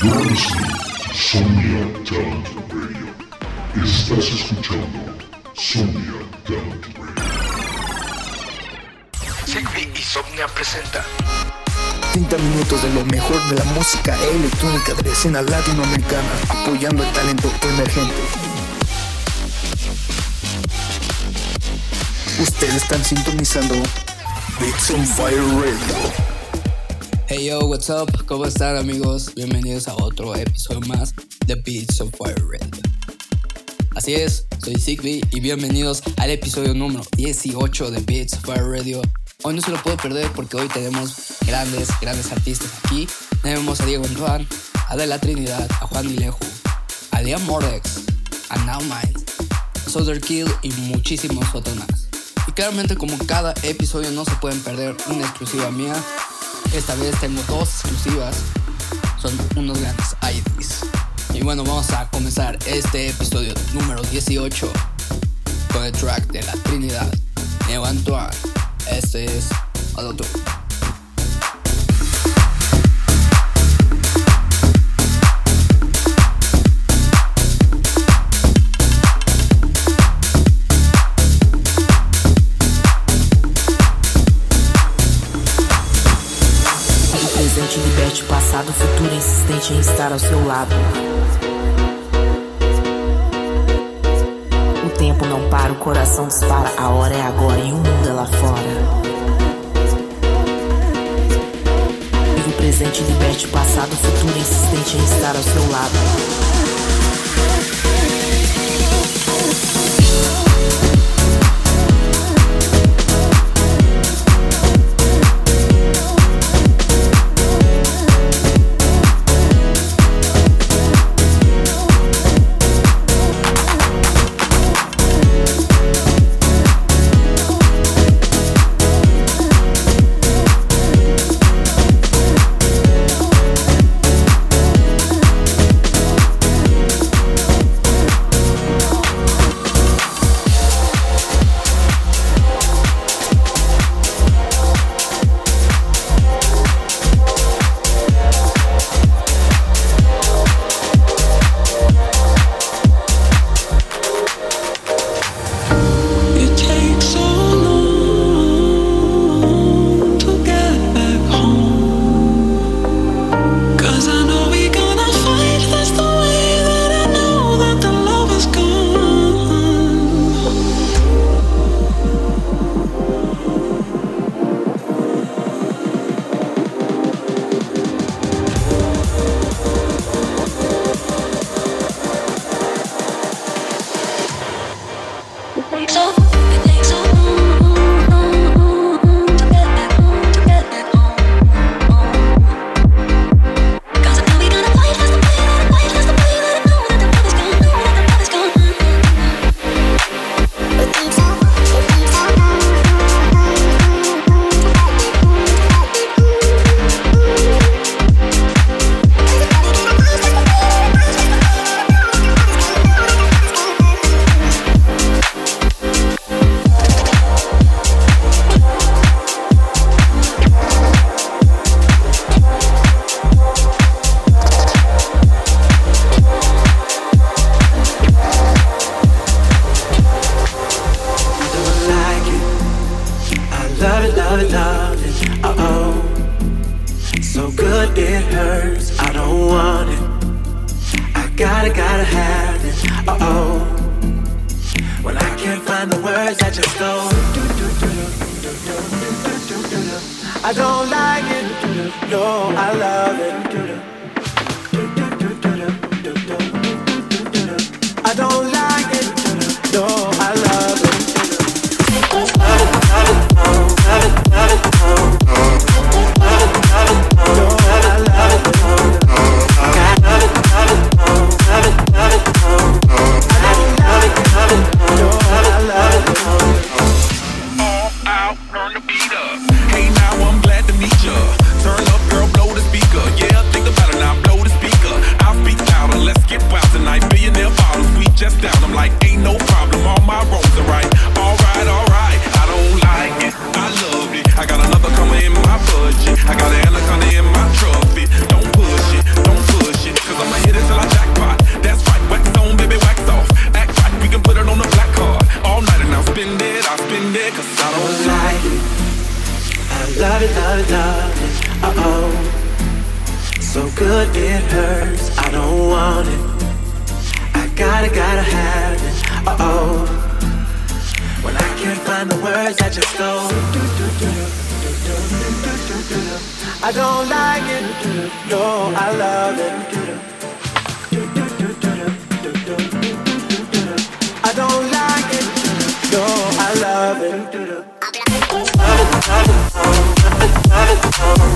Sonia Talent Radio. Estás escuchando Sonia Talent Radio. Sigby y Somnia presenta 30 minutos de lo mejor de la música electrónica de la escena latinoamericana, apoyando el talento emergente. Ustedes están sintonizando Beats on Fire Radio. Hey yo, what's up? ¿Cómo están amigos? Bienvenidos a otro episodio más de Beats of Fire Radio. Así es, soy Zigby y bienvenidos al episodio número 18 de Beats of Fire Radio. Hoy no se lo puedo perder porque hoy tenemos grandes, grandes artistas aquí. Tenemos a Diego Antoine, a De La Trinidad, a Juan Dileju, a Liam Mordex, a Now Mind, Soder Kill y muchísimos otros más. Y claramente como cada episodio no se pueden perder una exclusiva mía, esta vez tengo dos exclusivas. Son unos grandes IDs. Y bueno, vamos a comenzar este episodio número 18 con el track de la Trinidad. Neo Antoine. Este es Adulto. Presente liberte passado, futuro insistente em estar ao seu lado. O tempo não para, o coração dispara, a hora é agora e o mundo é lá fora. Viva o presente, liberte o passado, futuro insistente em estar ao seu lado. find the words that just stole. I don't like it, no, I love it. I don't like it, no, I love it.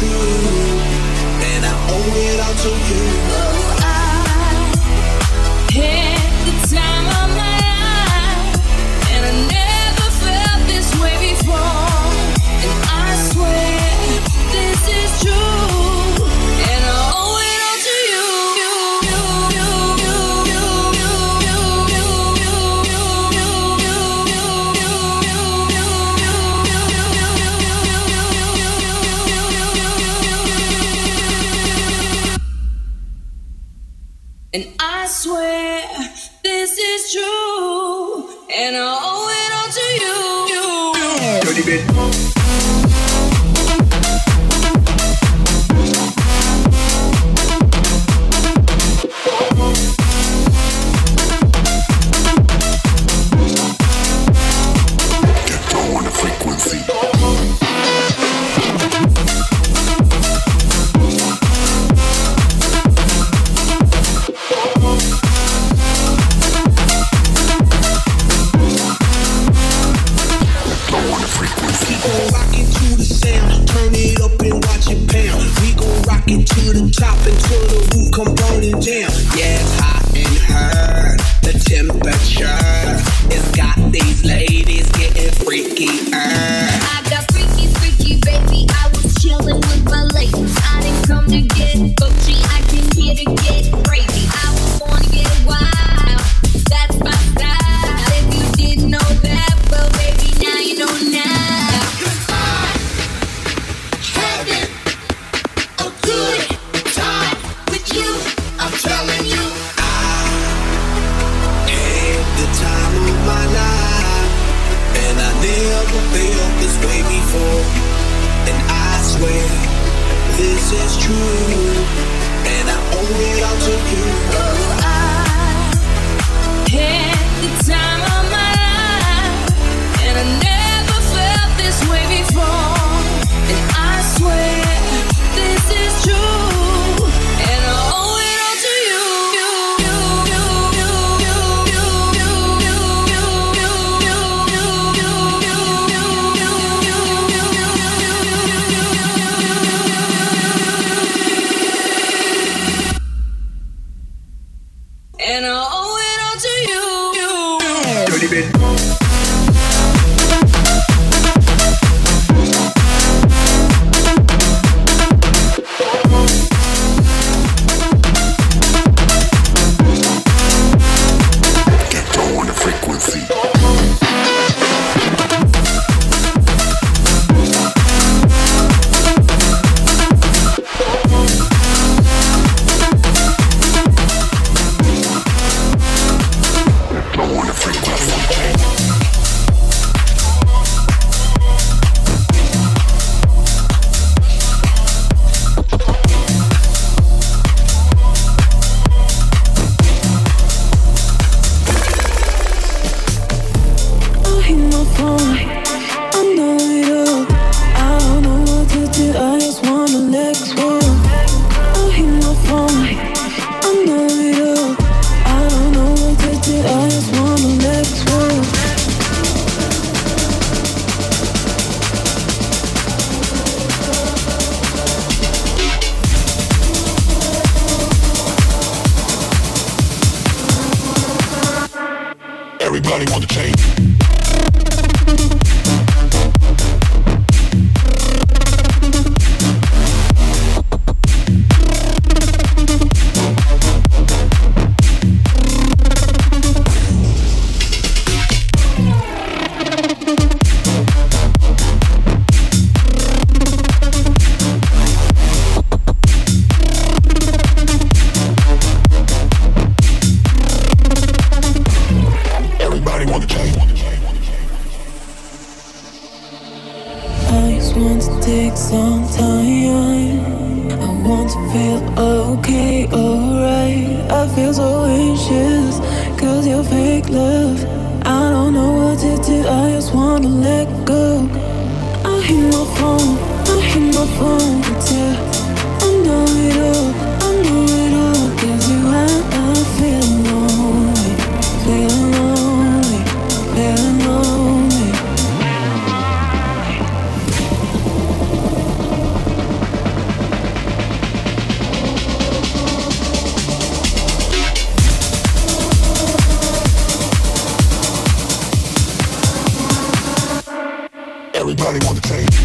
true. And I swear this is true, and I owe it all to you. Dirty bit. Everybody want to change.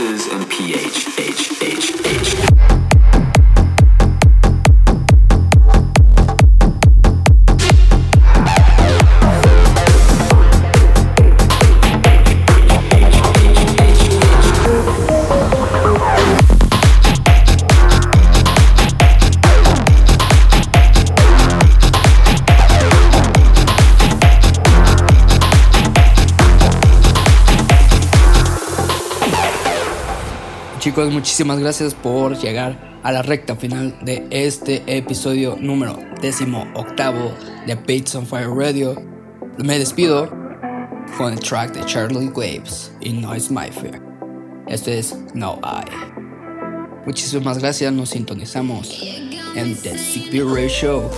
And PHH. Muchísimas gracias por llegar a la recta final de este episodio número décimo octavo de Beats on Fire Radio. Me despido con el track de Charlie Waves y Noise My Fear. Este es No I. Muchísimas gracias, nos sintonizamos en The Sick Radio Show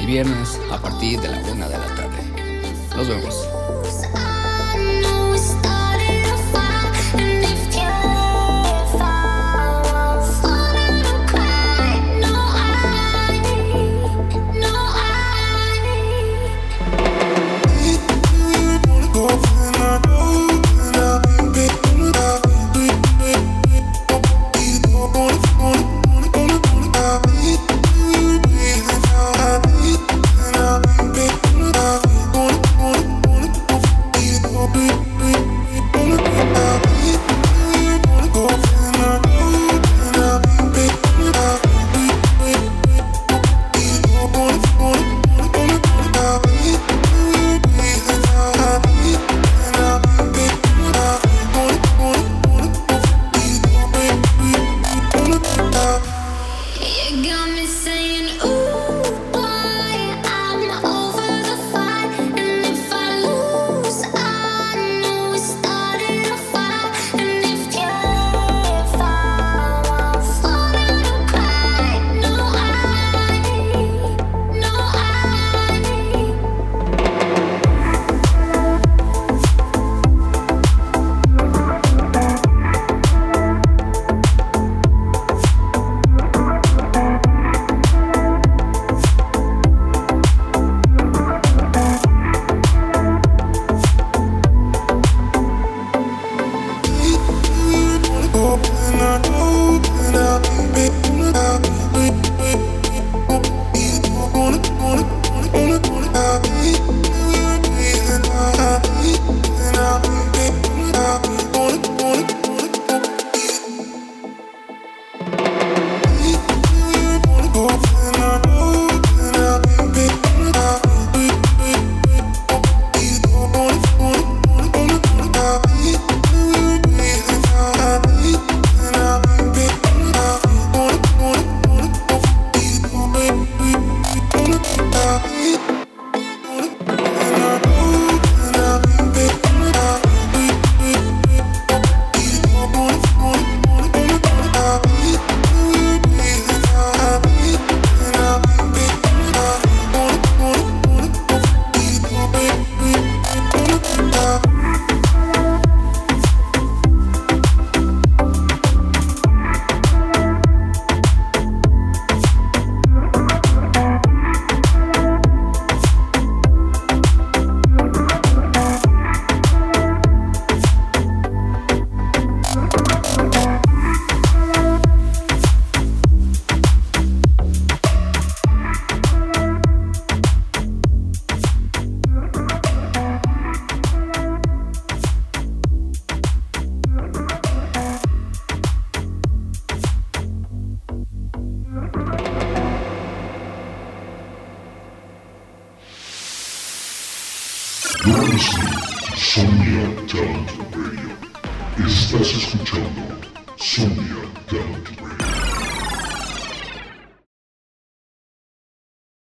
el viernes a partir de la una de la tarde. Nos vemos.